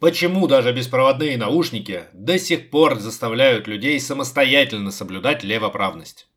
Почему даже беспроводные наушники до сих пор заставляют людей самостоятельно соблюдать левоправность?